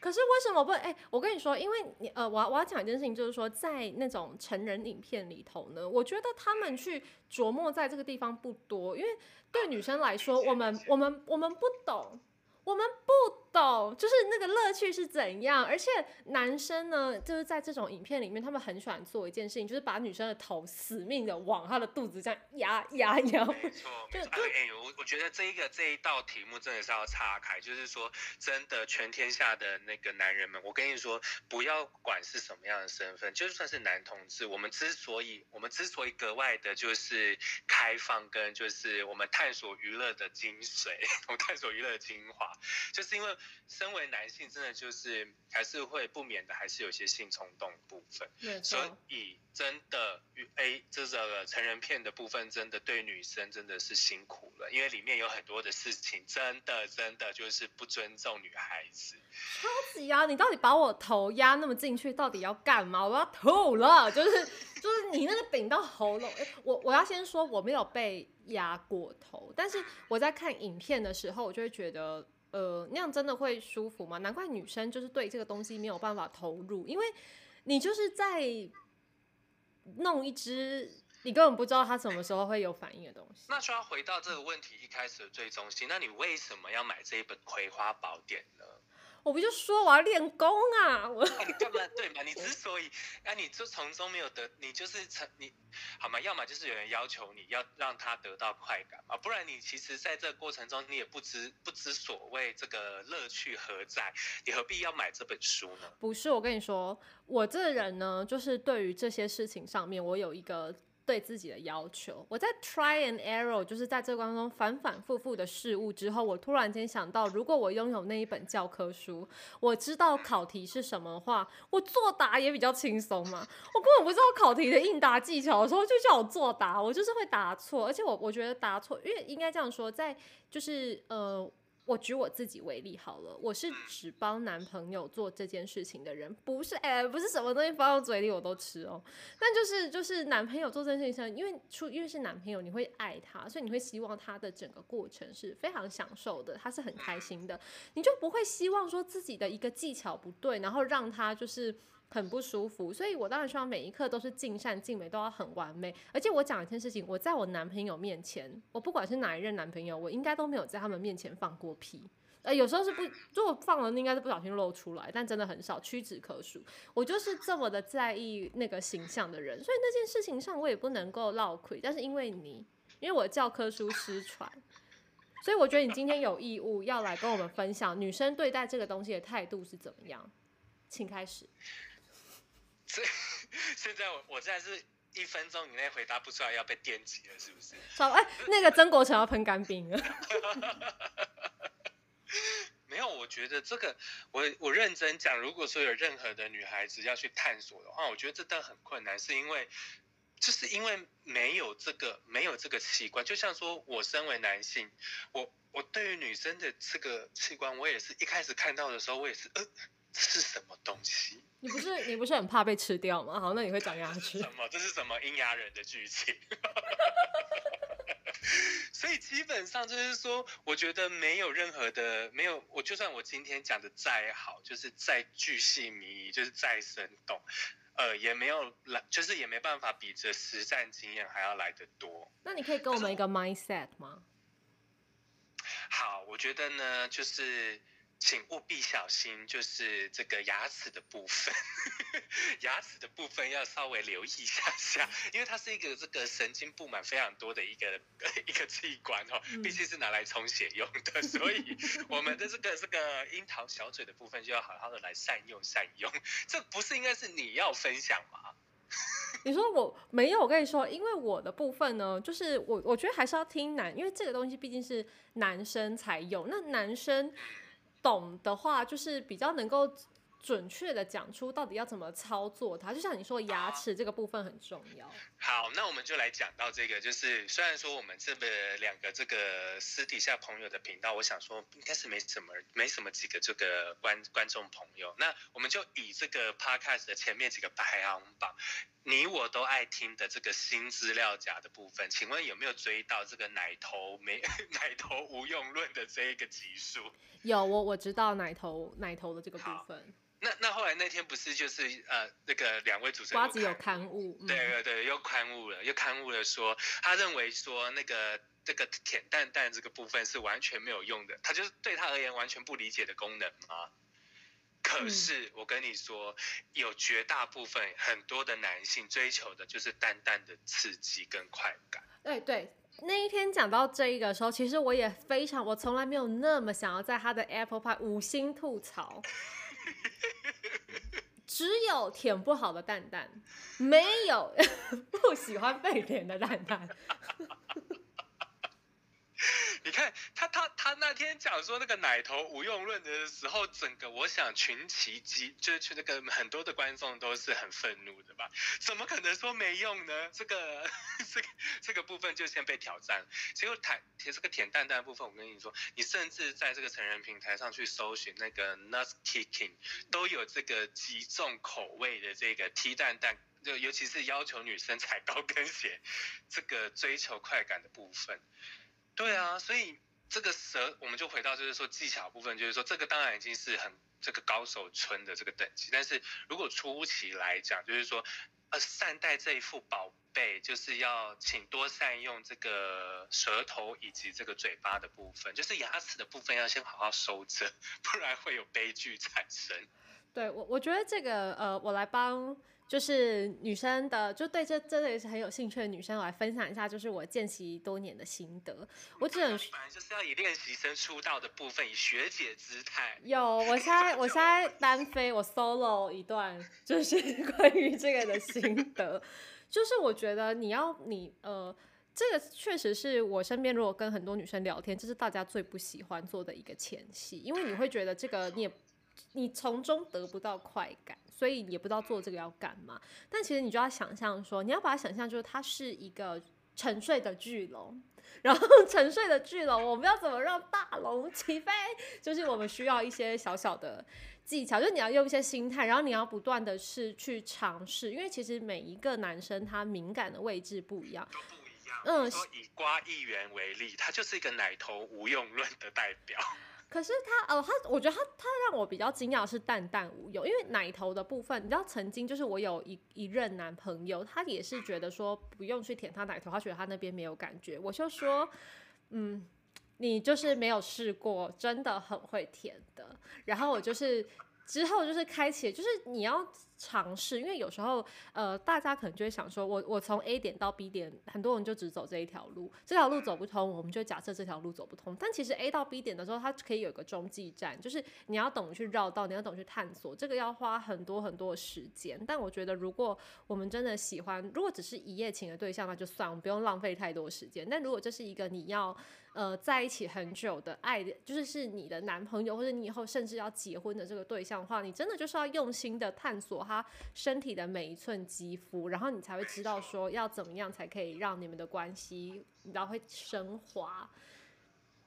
可是为什么不？哎、我跟你说，因为你呃，我要我要讲一件事情，就是说，在那种成人影片里头呢，我觉得他们去琢磨在这个地方不多，因为对女生来说，我们我们我们不懂。我们不懂，就是那个乐趣是怎样，而且男生呢，就是在这种影片里面，他们很喜欢做一件事情，就是把女生的头死命的往她的肚子这样压压压。没 错，没错。哎、哎我我觉得这一个这一道题目真的是要岔开，就是说，真的全天下的那个男人们，我跟你说，不要管是什么样的身份，就算是男同志，我们之所以我们之所以格外的就是开放，跟就是我们探索娱乐的精髓，我们探索娱乐的精华，就是因为身为男性，真的就是还是会不免的，还是有些性冲动部分。没所，以真的与 A 这个成人片的部分，真的对女生真的是辛苦了，因为里面有很多的事情，真的真的就是不尊重女孩子。超级啊！你到底把我头压那么进去，到底要干嘛？我要吐了，就是就是你那个顶到喉咙。诶我我要先说我没有被压过头，但是我在看影片的时候，我就会觉得。呃，那样真的会舒服吗？难怪女生就是对这个东西没有办法投入，因为你就是在弄一只你根本不知道它什么时候会有反应的东西。那就要回到这个问题一开始的最中心，那你为什么要买这一本《葵花宝典》呢？我不就说我要练功啊？我啊你干嘛对嘛？你之所以，那、你就从中没有得，你就是成你，好吗？要么就是有人要求你要让他得到快感嘛，不然你其实在这个过程中你也不知不知所谓这个乐趣何在，你何必要买这本书呢？不是，我跟你说，我这人呢，就是对于这些事情上面，我有一个对自己的要求。我在 try and error，就是在这个当中反反复复的事物之后，我突然间想到，如果我拥有那一本教科书，我知道考题是什么话，我作答也比较轻松嘛。我根本不知道考题的应答技巧的时候，就叫我作答，我就是会答错，而且我我觉得答错，因为应该这样说，在就是呃。我举我自己为例好了，我是只帮男朋友做这件事情的人，不是哎、不是什么东西放到嘴里我都吃哦。但就是就是男朋友做这件事情，因为出因为是男朋友，你会爱他，所以你会希望他的整个过程是非常享受的，他是很开心的，你就不会希望说自己的一个技巧不对，然后让他就是。很不舒服，所以我当然希望每一刻都是尽善尽美，都要很完美。而且我讲一件事情，我在我男朋友面前，我不管是哪一任男朋友，我应该都没有在他们面前放过屁。呃，有时候是不，如果放了，应该是不小心露出来，但真的很少，屈指可数。我就是这么的在意那个形象的人，所以那件事情上我也不能够落亏。但是因为你，因为我教科书失传，所以我觉得你今天有义务要来跟我们分享女生对待这个东西的态度是怎么样。请开始。这现在我我现在是一分钟以内回答不出来要被电击了，是不是？好，哎、那个曾国成要喷干冰了。没有，我觉得这个，我我认真讲，如果说有任何的女孩子要去探索的话，我觉得这都很困难，是因为，就是因为没有这个没有这个器官，就像说我身为男性，我我对于女生的这个器官，我也是一开始看到的时候，我也是呃，这是什么东西？你不是你不是很怕被吃掉吗？好，那你会讲牙齿。什么？这是什么阴阳人的剧情？所 所以基本上就是说，我觉得没有任何的没有，我就算我今天讲的再好，就是再巨细靡遗，就是再生动，呃，也没有来，就是也没办法比这实战经验还要来得多。那你可以给我们一个 mindset 吗？好，我觉得呢，就是请务必小心，就是这个牙齿的部分，牙齿的部分要稍微留意一下下，因为它是一个这个神经布满非常多的一个 一个器官哦，毕竟是拿来充血用的，所以 我们的这个这个樱桃小嘴的部分就要好好的来善用善用，这不是应该是你要分享吗？你说我没有，我跟你说，因为我的部分呢，就是我我觉得还是要听男，因为这个东西毕竟是男生才有，那男生懂的话，就是比较能够准确的讲出到底要怎么操作它。就像你说牙齿这个部分很重要。好，那我们就来讲到这个，就是虽然说我们这个两个这个私底下朋友的频道，我想说应该是没什么没什么几个这个观观众朋友，那我们就以这个 podcast 的前面几个排行榜。你我都爱听的这个新资料夹的部分，请问有没有追到这个奶头没 奶头无用论的这一个集数？有，我我知道奶头奶头的这个部分。那那后来那天不是就是呃那个两位主持人瓜子有刊物，对对对，又刊物了，又刊物了，说他认为说那个这个舔蛋蛋这个部分是完全没有用的，他就是对他而言完全不理解的功能吗？可是我跟你说，有绝大部分很多的男性追求的就是淡淡的刺激跟快感。对对，那一天讲到这一个时候，其实我也非常，我从来没有那么想要在他的 Apple Pie 五星吐槽。只有舔不好的蛋蛋，没有 不喜欢被舔的蛋蛋。你看他他他那天讲说那个奶头无用论的时候，整个我想群起激，就是去那个很多的观众都是很愤怒的吧？怎么可能说没用呢？这个这个这个部分就先被挑战。结果舔舔这个舔蛋蛋部分，我跟你说，你甚至在这个成人平台上去搜寻那个 nut kicking，都有这个极重口味的这个踢蛋蛋，就尤其是要求女生踩高跟鞋，这个追求快感的部分。对啊，所以这个蛇，我们就回到就是说技巧部分，就是说这个当然已经是很这个高手村的这个等级，但是如果初期来讲，就是说呃善待这一副宝贝，就是要请多善用这个舌头以及这个嘴巴的部分，就是牙齿的部分要先好好收着，不然会有悲剧产生。对我，我觉得这个呃，我来帮。就是女生的，就对这这类是很有兴趣的女生，我来分享一下，就是我见习多年的心得。我只能，反正就是要以练习生出道的部分，以学姐姿态。有，我现在我现在单飞，我 solo 一段，就是 关于这个的心得。就是我觉得你要你呃，这个确实是我身边如果跟很多女生聊天，这是大家最不喜欢做的一个前戏，因为你会觉得这个你也你从中得不到快感。所以也不知道做这个要干嘛，但其实你就要想象说，你要把它想象就是它是一个沉睡的巨龙，然后 沉睡的巨龙，我们要怎么让大龙起飞？就是我们需要一些小小的技巧，就是你要用一些心态，然后你要不断的是去尝试，因为其实每一个男生他敏感的位置不一样，都不一样。嗯，说以瓜议员为例，他就是一个奶头无用论的代表。可是他，哦，他，我觉得他，他让我比较惊讶是淡淡无用，因为奶头的部分，你知道，曾经就是我有一一任男朋友，他也是觉得说不用去舔他奶头，他觉得他那边没有感觉，我就说，嗯，你就是没有试过，真的很会舔的，然后我就是之后就是开启，就是你要。尝试，因为有时候，呃，大家可能就会想说，我我从 A 点到 B 点，很多人就只走这一条路，这条路走不通，我们就假设这条路走不通。但其实 A 到 B 点的时候，它可以有一个中继站，就是你要懂去绕道，你要懂去探索，这个要花很多很多的时间。但我觉得，如果我们真的喜欢，如果只是一夜情的对象，那就算，我们不用浪费太多时间。但如果这是一个你要呃在一起很久的爱，就是是你的男朋友，或者你以后甚至要结婚的这个对象的话，你真的就是要用心的探索。他身体的每一寸肌肤，然后你才会知道说要怎么样才可以让你们的关系然后会升华。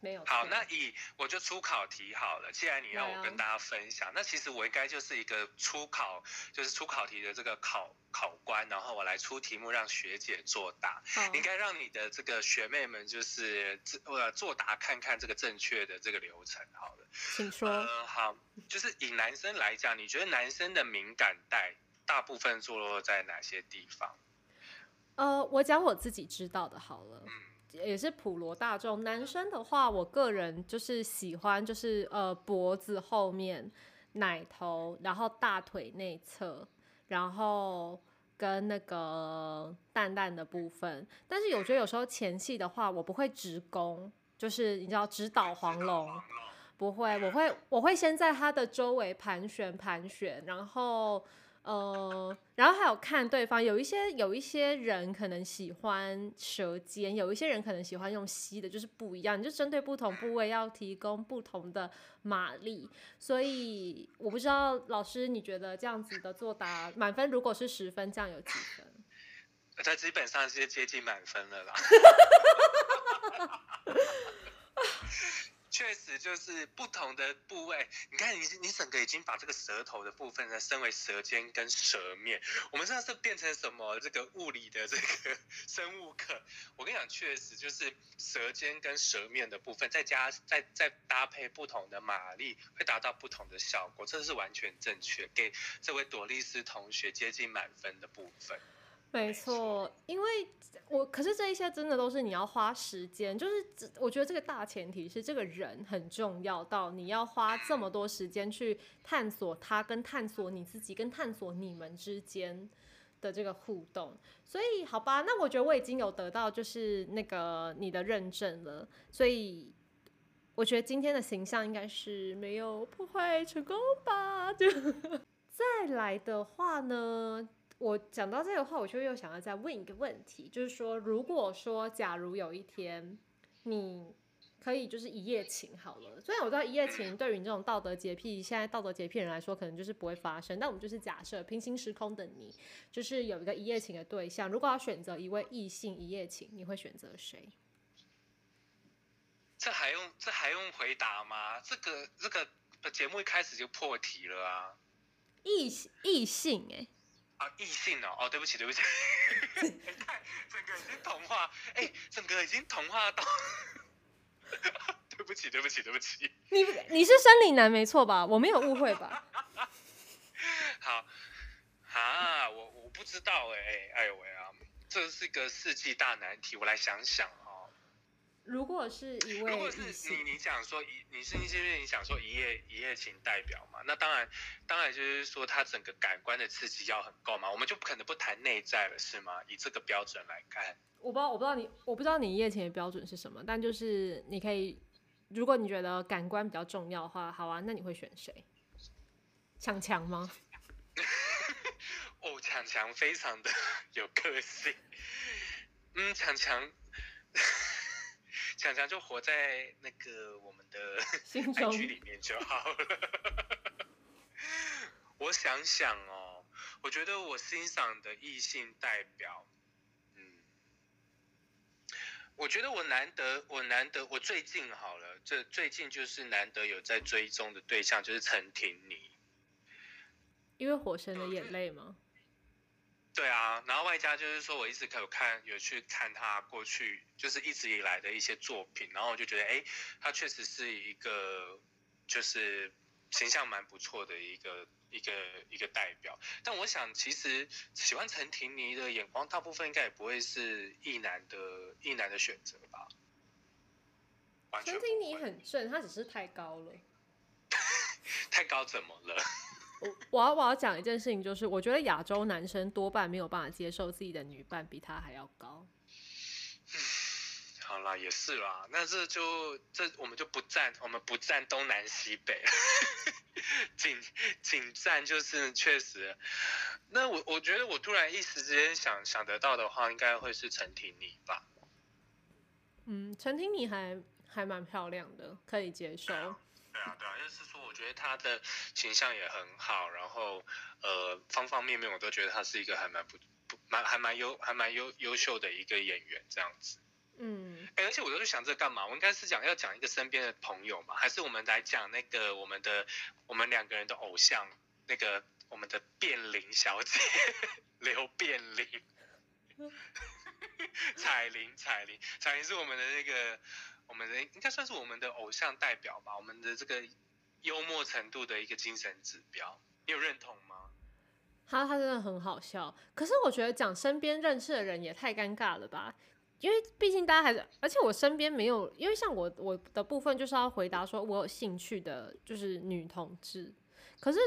没有好，那以我就出考题好了。既然你要我跟大家分享，那其实我应该就是一个出考，就是出考题的这个考考官，然后我来出题目让学姐作答，好应该让你的这个学妹们就是自呃作答看看这个正确的这个流程好了。请说。呃，好，就是以男生来讲，你觉得男生的敏感带大部分坐落在哪些地方？呃，我讲我自己知道的好了，嗯也是普罗大众。男生的话，我个人就是喜欢，就是呃脖子后面、奶头，然后大腿内侧，然后跟那个蛋蛋的部分。但是我觉得有时候前戏的话，我不会直攻，就是你知道直捣黄龙。不会，我会我会先在它的周围盘旋盘旋，然后呃，然后还有看对方，有一些有一些人可能喜欢舌尖，有一些人可能喜欢用吸的，就是不一样，你就针对不同部位要提供不同的马力，所以我不知道老师你觉得这样子的作答满分如果是十分，这样有几分？它基本上是接近满分了啦。确实就是不同的部位，你看你你整个已经把这个舌头的部分呢，升为舌尖跟舌面。我们现在是变成什么这个物理的这个 生物课？我跟你讲，确实就是舌尖跟舌面的部分，再加再再搭配不同的马力，会达到不同的效果，这是完全正确，给这位朵丽丝同学接近满分的部分。没错，因为我可是这一些真的都是你要花时间，就是我觉得这个大前提是这个人很重要到你要花这么多时间去探索他，跟探索你自己，跟探索你们之间的这个互动。所以好吧，那我觉得我已经有得到就是那个你的认证了，所以。我觉得今天的形象应该是没有破坏成功吧。就 再来的话呢，我讲到这个话，我就又想要再问一个问题，就是说，如果说假如有一天你可以就是一夜情好了，虽然我知道一夜情对于你这种道德洁癖，现在道德洁癖人来说可能就是不会发生，但我们就是假设平行时空的你，就是有一个一夜情的对象，如果要选择一位异性一夜情，你会选择谁？这还用这还用回答吗？这个这个节目一开始就破题了啊！异异性哎、啊，异性哦，哦，对不起，对不起，太整个已经同化，哎，整个已经同化到，对不起，对不起，对不起，你你是生理男没错吧？我没有误会吧？好，啊，我我不知道哎，哎呦喂啊，这是个世纪大难题，我来想想哦。如果是一如果是你，你想说一，你是因为你想说一夜一夜情代表嘛？那当然，当然就是说他整个感官的刺激要很够嘛，我们就不可能不谈内在了，是吗？以这个标准来看，我不知道，我不知道你，我不知道你一夜情的标准是什么，但就是你可以，如果你觉得感官比较重要的话，好啊，那你会选谁？强强吗？哦，强强非常的 有个性，嗯，强强，强强就活在那个我们的心中里面就好了。我想想哦，我觉得我欣赏的异性代表，嗯，我觉得我难得，我难得，我最近好了，这最近就是难得有在追踪的对象，就是陈婷妮。因为火神的眼泪吗？对啊，然后外加就是说，我一直有看有去看他过去就是一直以来的一些作品，然后我就觉得，哎，他确实是一个就是形象蛮不错的一个一个一个代表。但我想，其实喜欢陈婷妮的眼光，大部分应该也不会是异男的异男的选择吧？陈婷妮很正，她只是太高了。太高怎么了？我我要我要讲一件事情，就是我觉得亚洲男生多半没有办法接受自己的女伴比他还要高。好啦，也是啦，那这就这我们就不站，我们不站东南西北，仅仅站就是确实。那我我觉得我突然一时之间想想得到的话，应该会是陈婷妮吧。嗯，陈婷妮还还蛮漂亮的，可以接受。对啊，对啊，就是说，我觉得他的形象也很好，然后呃，方方面面我都觉得他是一个还蛮不不蛮还蛮优还蛮优优秀的一个演员这样子。嗯，哎、而且我都在想这干嘛？我应该是讲要讲一个身边的朋友嘛，还是我们来讲那个我们的我们两个人的偶像，那个我们的变玲小姐刘变玲，彩玲彩玲彩玲是我们的那个我们的应该算是我们的偶像代表吧，我们的这个幽默程度的一个精神指标，你有认同吗？他他真的很好笑，可是我觉得讲身边认识的人也太尴尬了吧，因为毕竟大家还是，而且我身边没有，因为像我我的部分就是要回答说我有兴趣的就是女同志，可是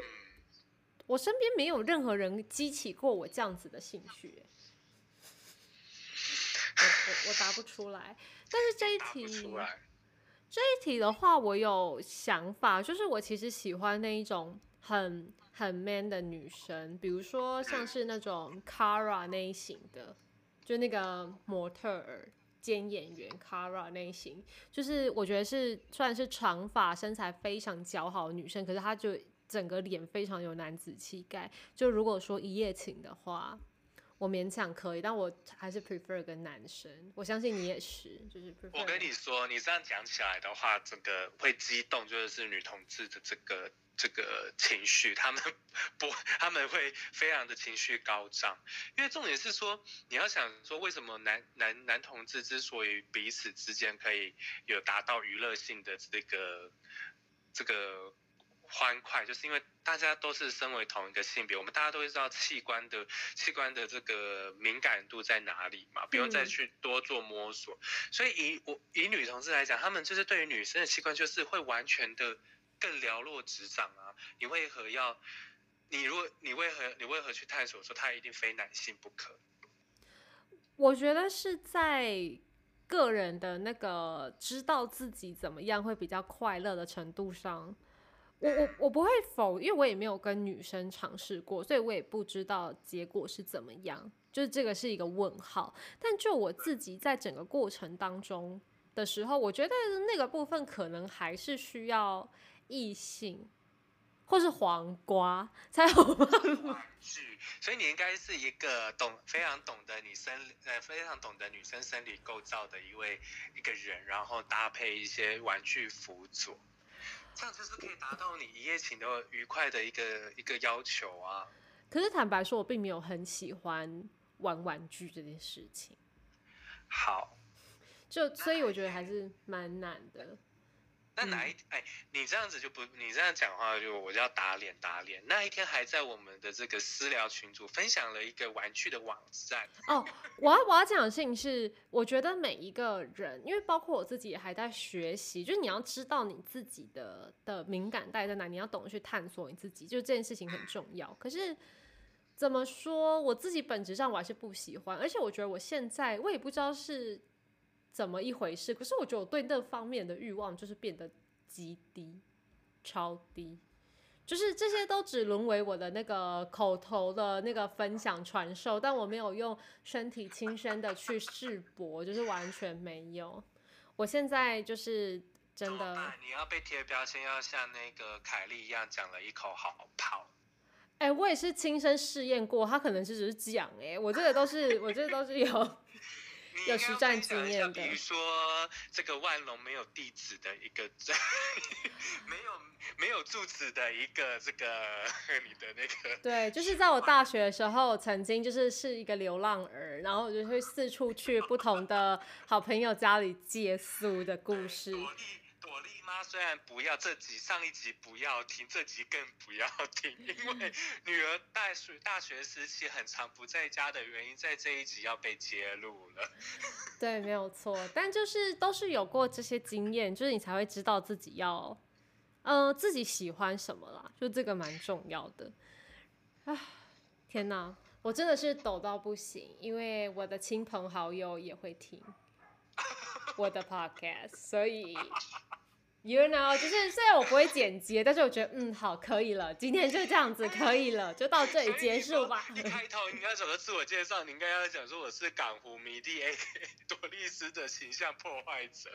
我身边没有任何人激起过我这样子的兴趣、欸 我我我答不出来，但是这一题。这一题的话，我有想法，就是我其实喜欢那一种很很 man 的女生，比如说像是那种 Kara 那一型的，就那个模特儿兼演员 Kara 那一型，就是我觉得是虽然是长发、身材非常姣好的女生，可是她就整个脸非常有男子气概。就如果说一夜情的话。我勉强可以，但我还是 prefer 跟男生。我相信你也是，就是 prefer。我跟你说，你这样讲起来的话，整个会激动，就是女同志的这个这个情绪，他们不，他们会非常的情绪高涨。因为重点是说，你要想说，为什么男男男同志之所以彼此之间可以有达到娱乐性的这个这个欢快，就是因为大家都是身为同一个性别，我们大家都会知道器官的器官的这个敏感度在哪里嘛，不用再嗯去多做摸索。所以以我以女同志来讲，她们就是对于女生的器官就是会完全的更了若指掌啊。你为何要？你如果你为何你为何去探索说她一定非男性不可？我觉得是在个人的那个知道自己怎么样会比较快乐的程度上，我我我不会否，因为我也没有跟女生尝试过，所以我也不知道结果是怎么样，就是这个是一个问号。但就我自己在整个过程当中的时候，我觉得那个部分可能还是需要异性或是黄瓜才有办法。具，所以你应该是一个懂非常懂得你生呃非常懂得女生生理构造的一位一个人，然后搭配一些玩具辅佐，这样就是可以达到你一夜情的愉快的一个一个要求啊。可是坦白说，我并没有很喜欢玩玩具这件事情，好，就所以我觉得还是蛮难的。那哪一哎，你这样子就不，你这样讲话就我就要打脸打脸。那一天还在我们的这个私聊群组分享了一个玩具的网站，哦，我要我要讲的事情是，我觉得每一个人，因为包括我自己也还在学习，就是你要知道你自己的的敏感带在哪，你要懂得去探索你自己，就这件事情很重要。可是怎么说，我自己本质上我还是不喜欢，而且我觉得我现在我也不知道是怎么一回事，可是我觉得我对那方面的欲望就是变得极低，超低。就是这些都只沦为我的那个口头的那个分享传授，但我没有用身体亲身的去试博，就是完全没有。我现在就是真的？你要被贴标签，要像那个凯莉一样讲了一口好泡。哎、我也是亲身试验过，他可能是只是讲，哎，我这个都是，我这个都是有，有实战经验的比如说这个万隆没有地址的一个，没有没有住址的一个这个 你的那个，对，就是在我大学的时候，曾经就是是一个流浪儿，然后我就会四处去不同的好朋友家里借宿的故事。朵莉朵莉妈虽然不要这集上一集不要听，这集更不要听，因为女儿大学大学时期很长不在家的原因，在这一集要被揭露了。对，没有错，但就是都是有过这些经验，就是你才会知道自己要，呃，自己喜欢什么啦，就这个蛮重要的。啊，天哪，我真的是抖到不行，因为我的亲朋好友也会听 我的 podcast，所以 you know，就是虽然我不会剪接，但是我觉得嗯好可以了，今天就这样子可以了，就到这里结束吧。一开头你要怎么自我介绍？你应该要讲说我是港湖迷弟 A K 朵莉丝的形象破坏者。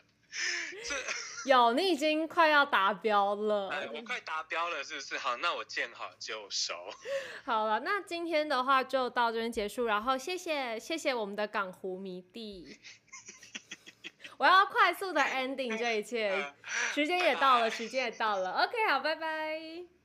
这有，你已经快要达标了。哎，我快达标了，是不是？好，那我见好就收。好了，那今天的话就到这边结束，然后谢谢谢谢我们的港湖迷弟，我要快速的 ending 这一切，时间也到了，时间也到了。OK，好，拜拜。